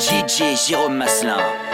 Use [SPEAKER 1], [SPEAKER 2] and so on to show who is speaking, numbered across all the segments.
[SPEAKER 1] DJ Jérôme Maslin.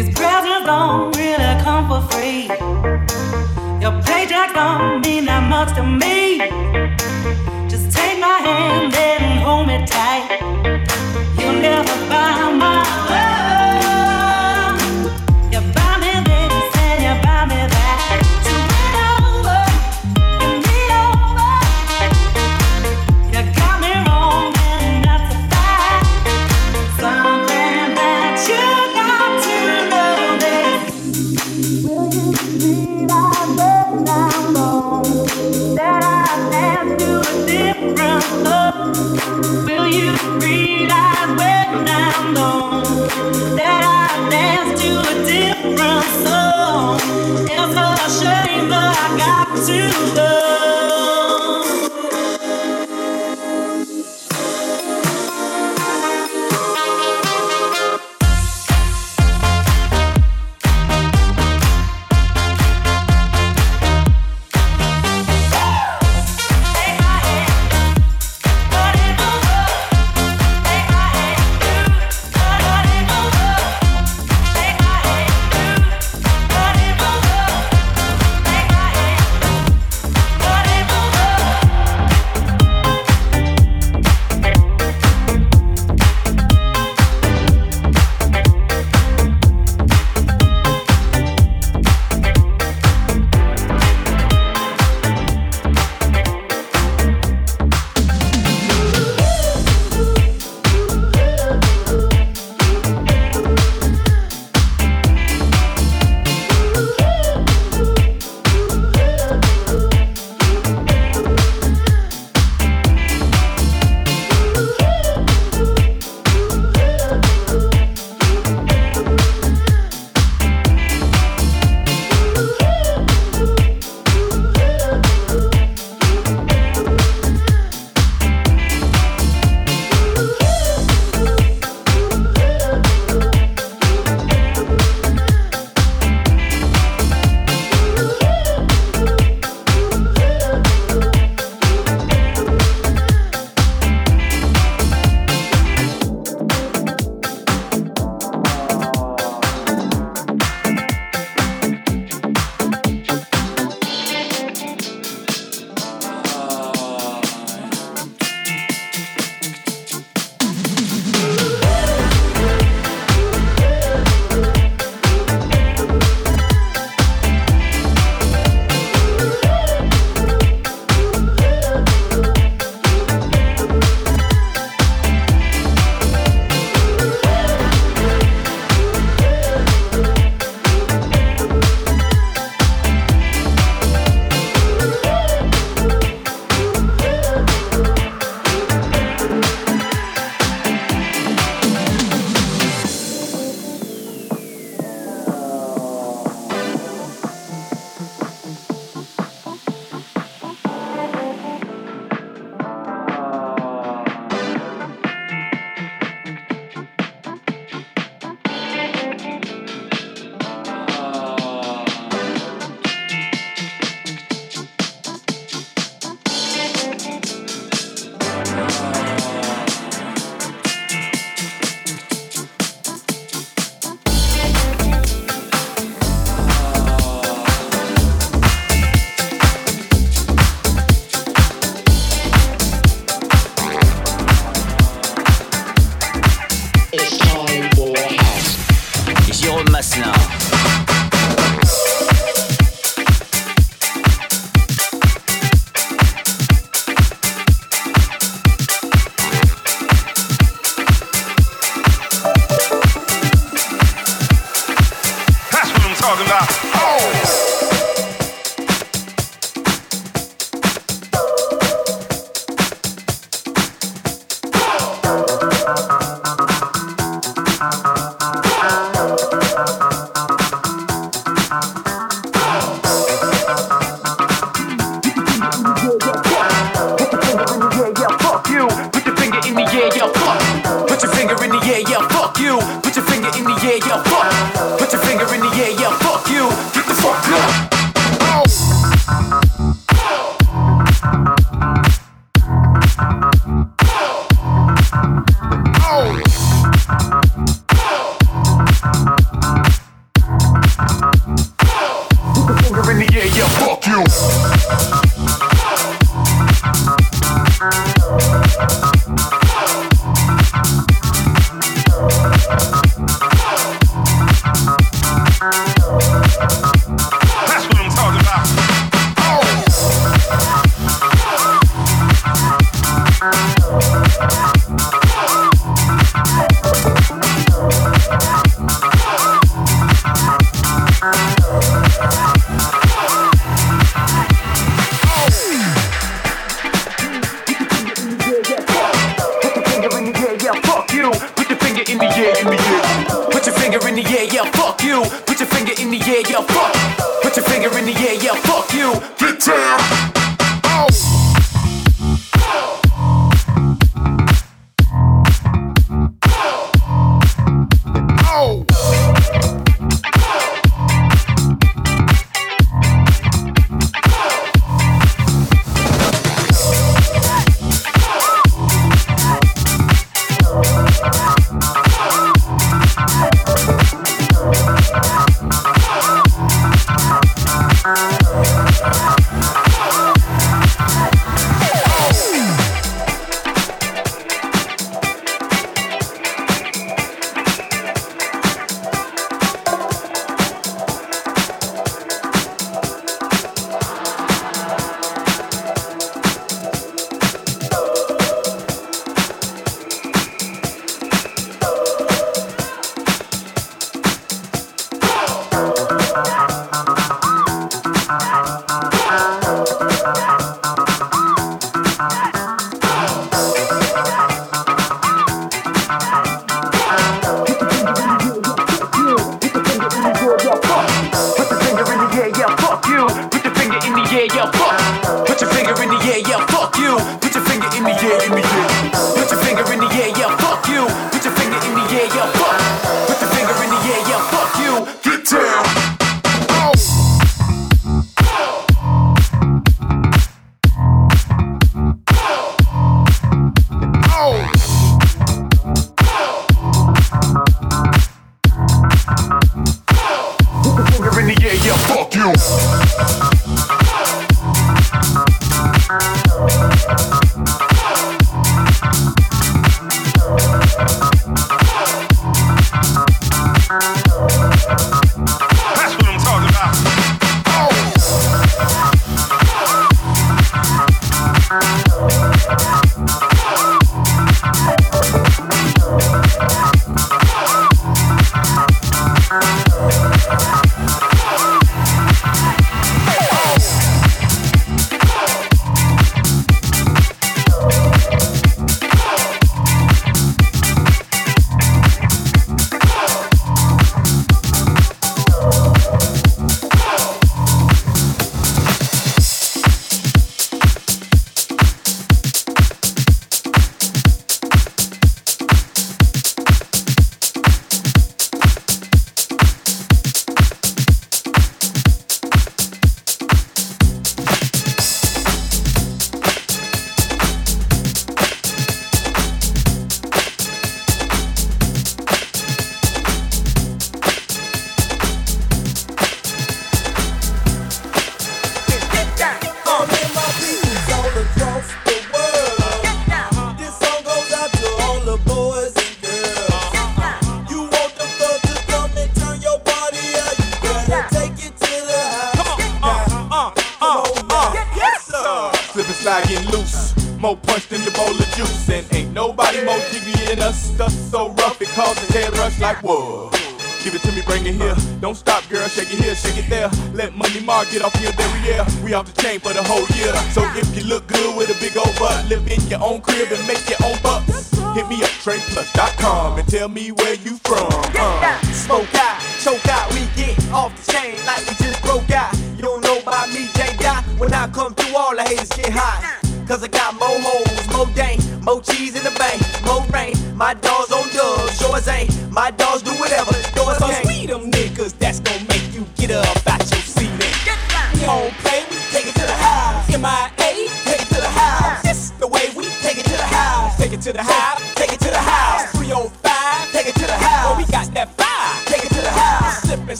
[SPEAKER 2] These presents don't really come
[SPEAKER 3] for free. Your
[SPEAKER 4] paycheck don't mean that much to
[SPEAKER 3] me. Just take my hand and hold me tight.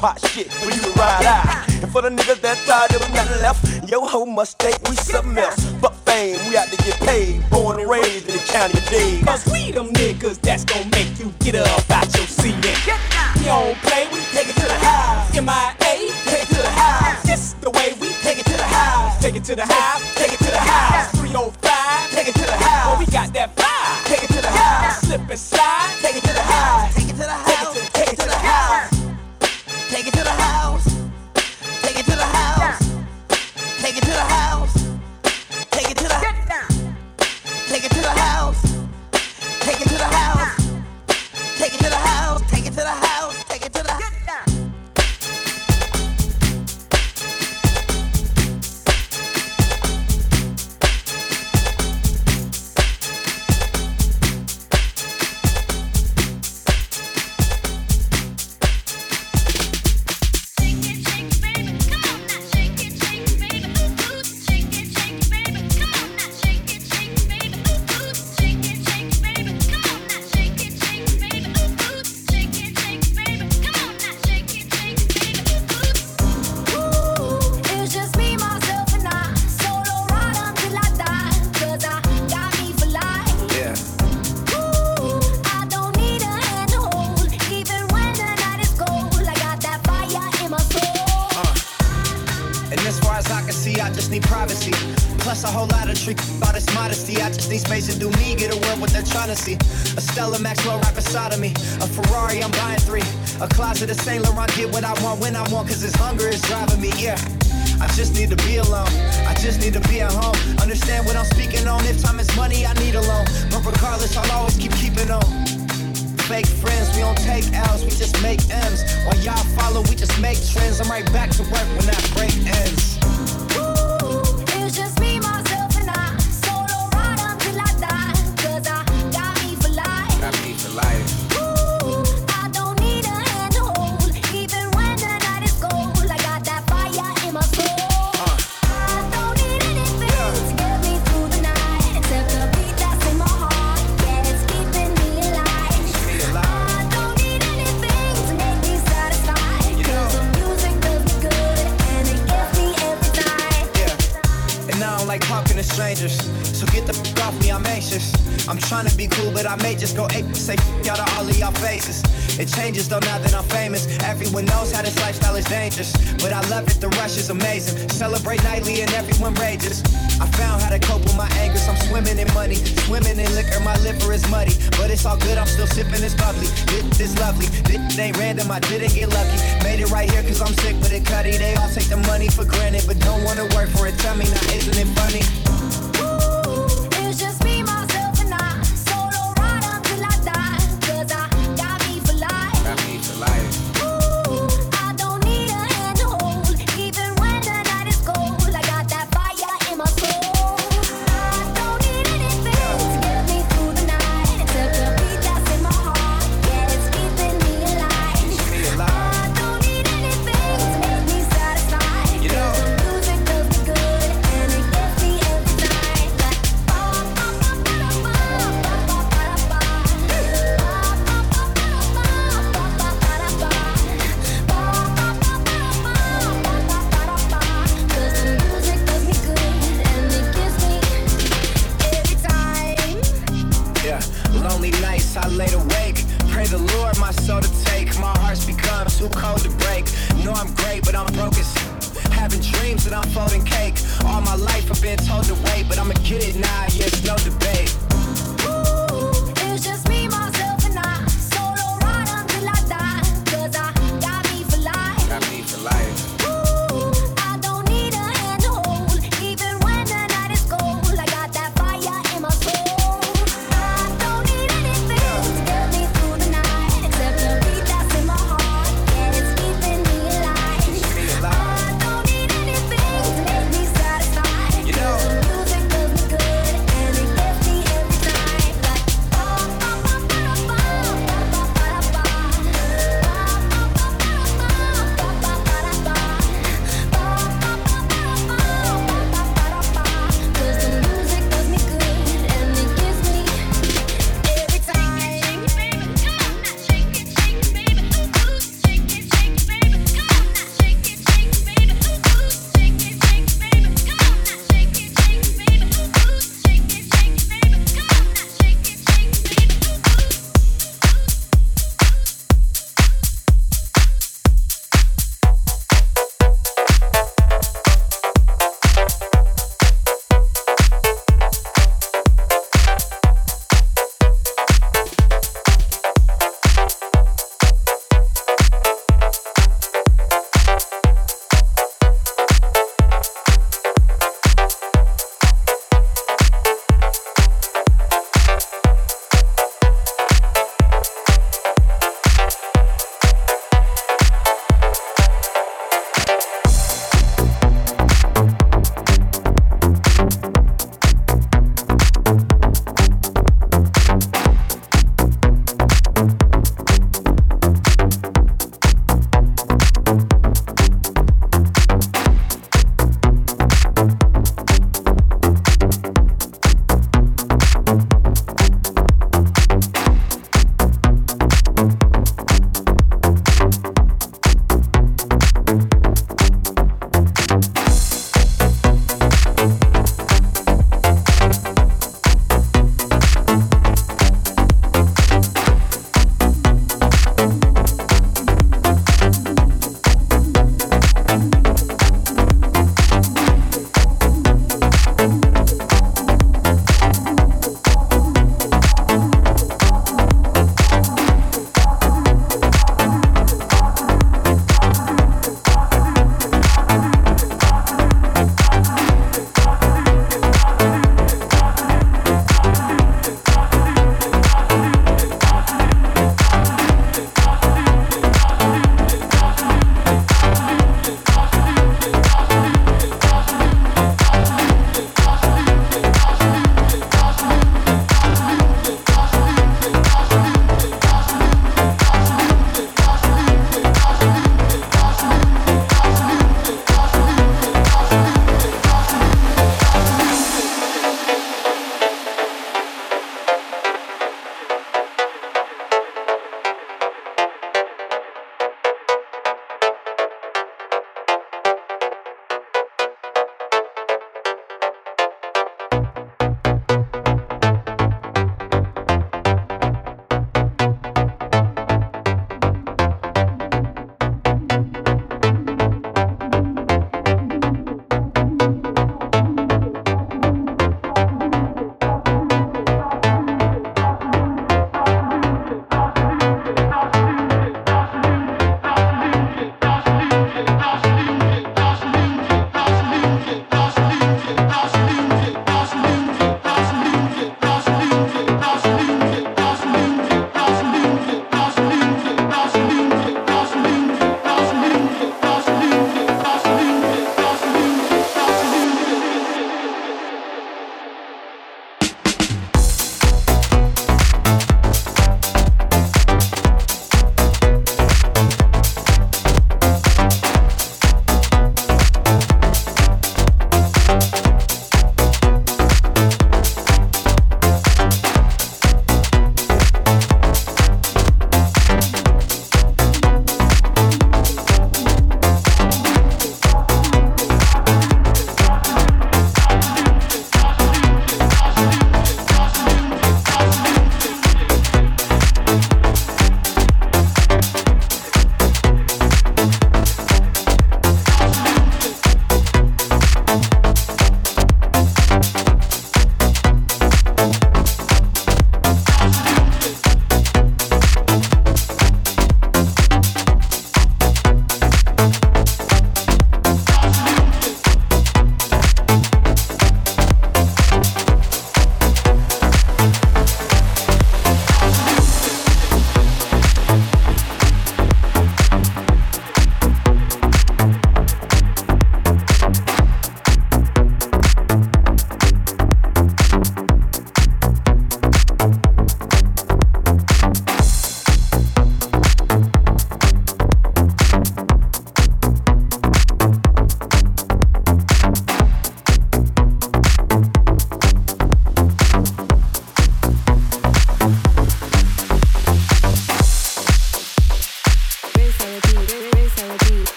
[SPEAKER 3] hot shit for you to ride out. And for the niggas that tired was nothing left, yo hoe must take we something else. But fame, we out to get paid. Born and raised in the county of Dade.
[SPEAKER 4] Cause we them niggas that's gonna make you get up out your seat. We don't play, we take it to the house. MIA, take it to the house. This the way we take it to the house. Take it to the house, take it to the house. It
[SPEAKER 5] changes though now that I'm famous. Everyone knows how this lifestyle is dangerous. But I love it, the rush is amazing. Celebrate nightly and everyone rages. I found how to cope with my angers. I'm swimming in money, swimming in liquor. My liver is muddy, but it's all good. I'm still sipping this bubbly. This is lovely. This ain't random. I didn't get lucky. Made it right here cause I'm sick with it, cutty. They all take the money for granted, but don't wanna work for it. Tell me now, isn't it funny?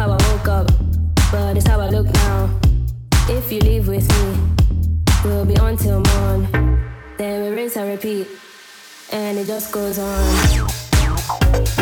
[SPEAKER 2] how I woke up, but it's how I look now. If
[SPEAKER 5] you
[SPEAKER 2] leave with me, we'll be on till morn. Then we rinse and repeat, and it
[SPEAKER 6] just goes on.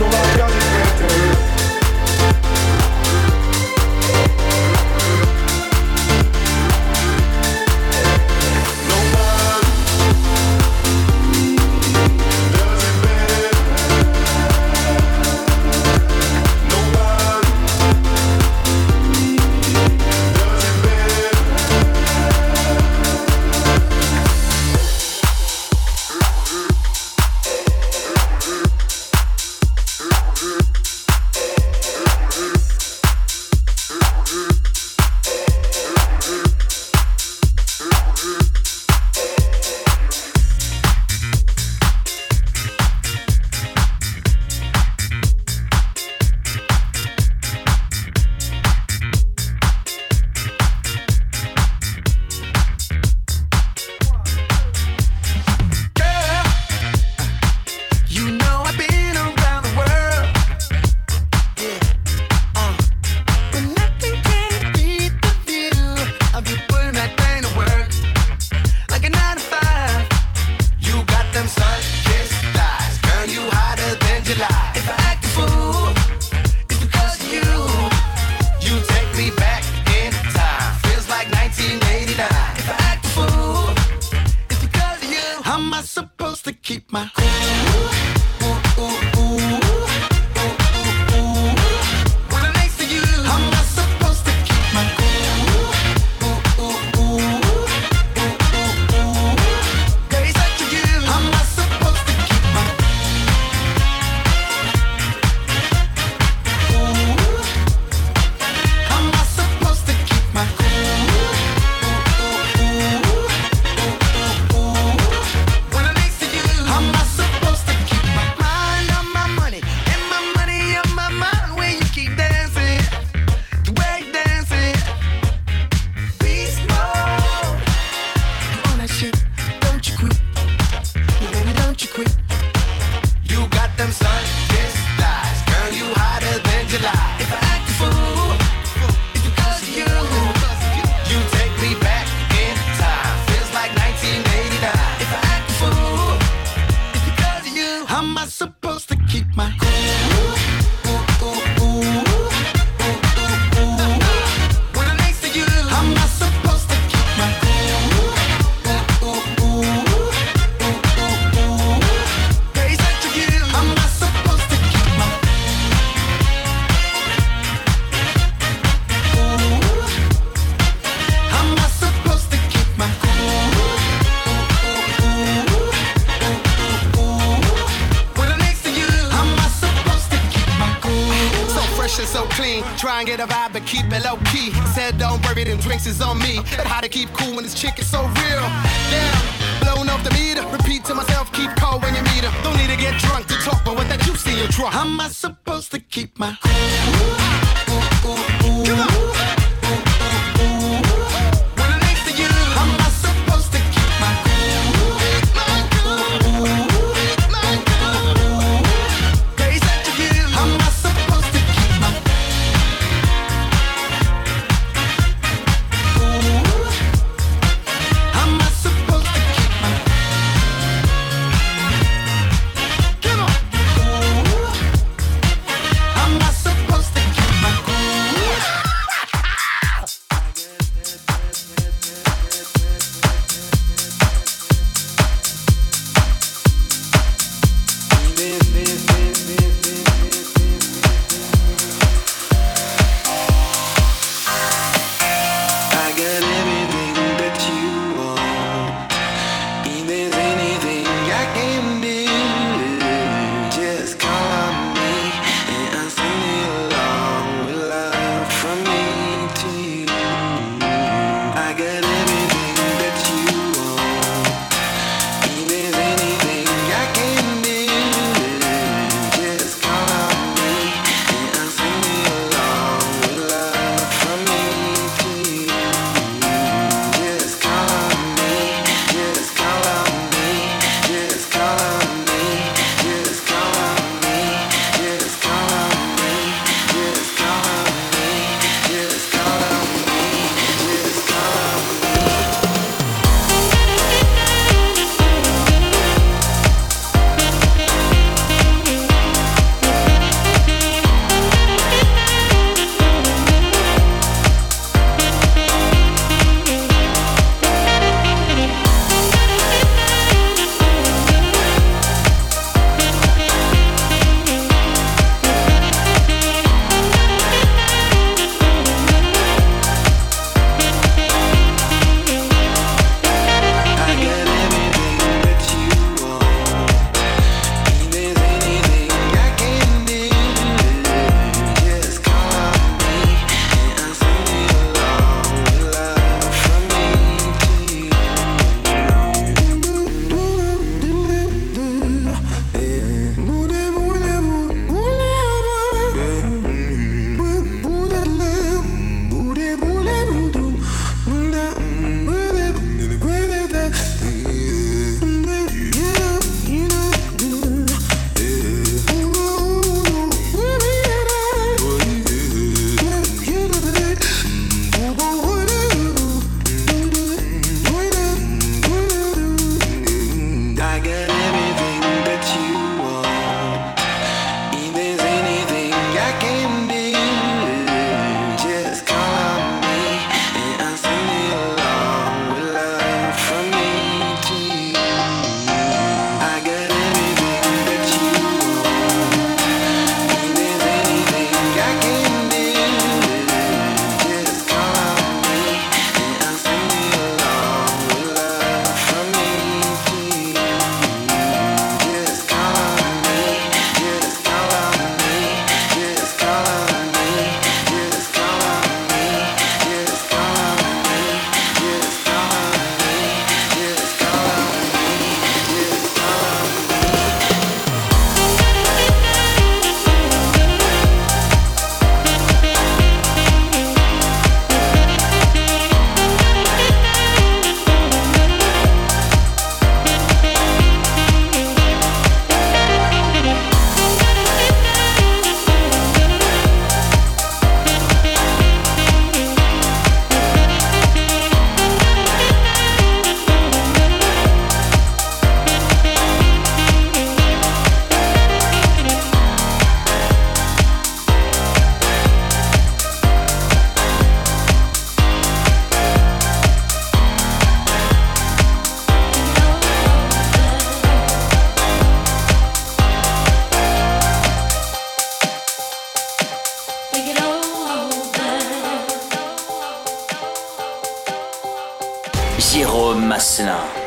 [SPEAKER 6] Nobody does
[SPEAKER 7] Jérôme Masselin.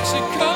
[SPEAKER 6] Mexico.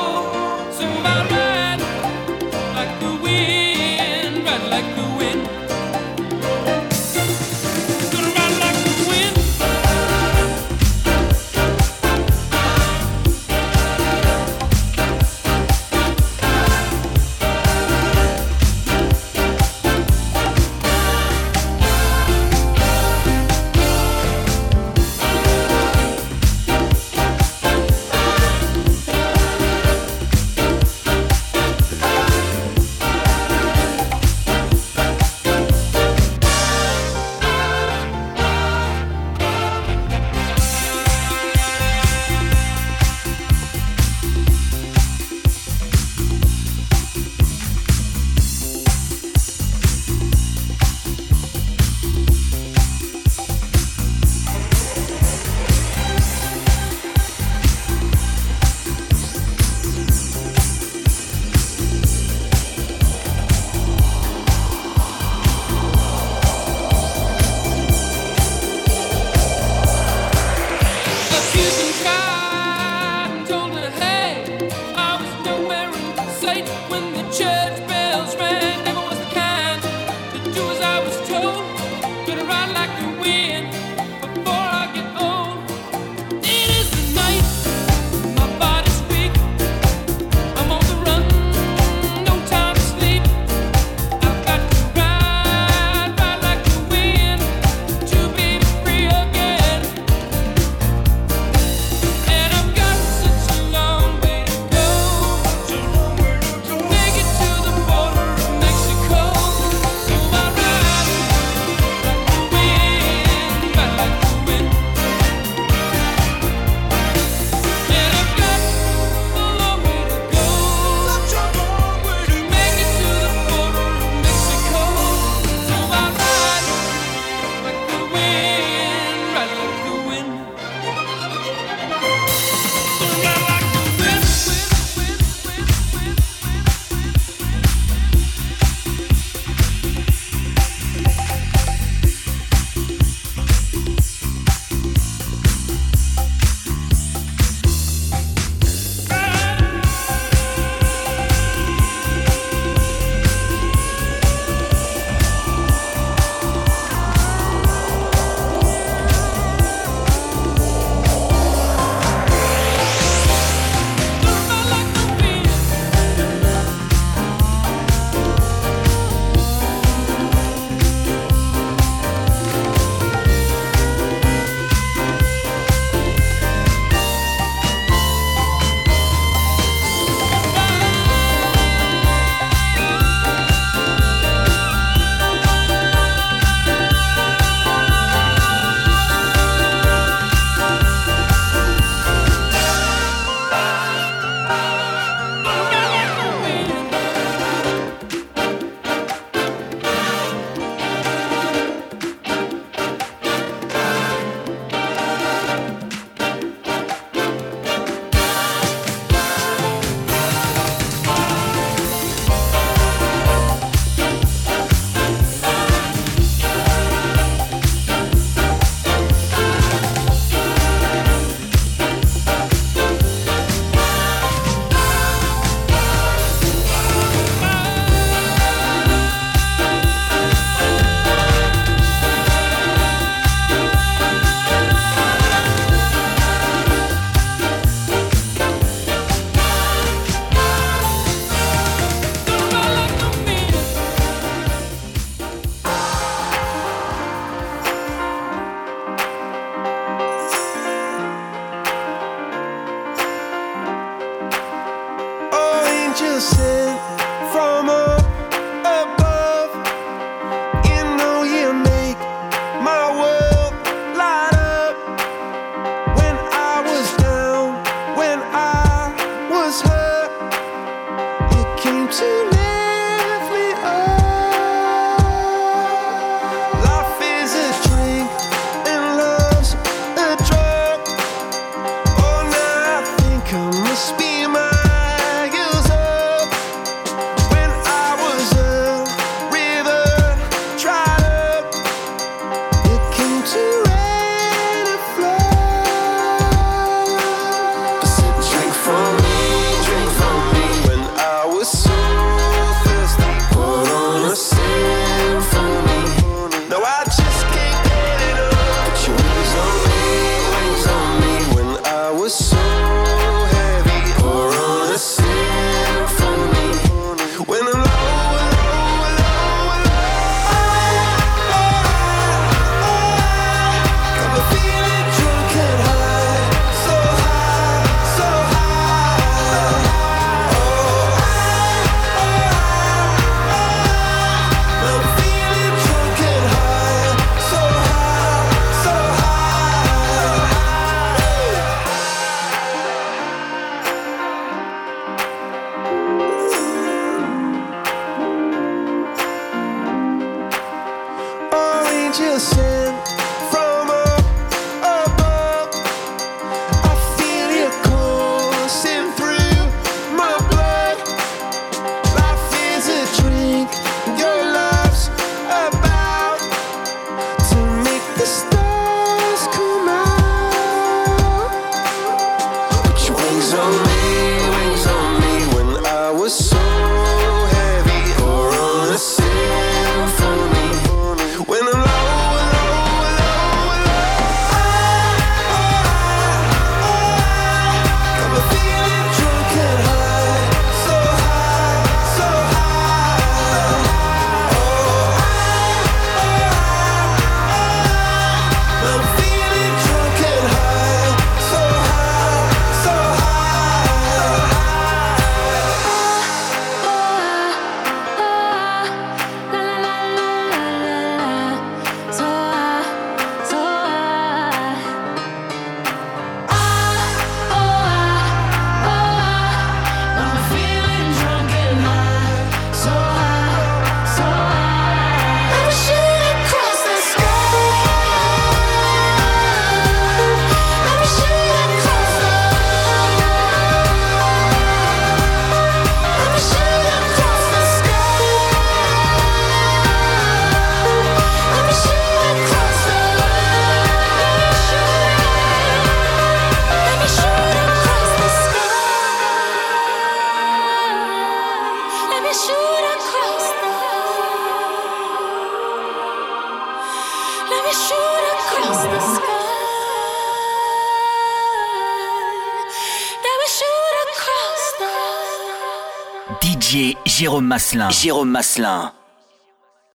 [SPEAKER 6] Jérôme Maslin.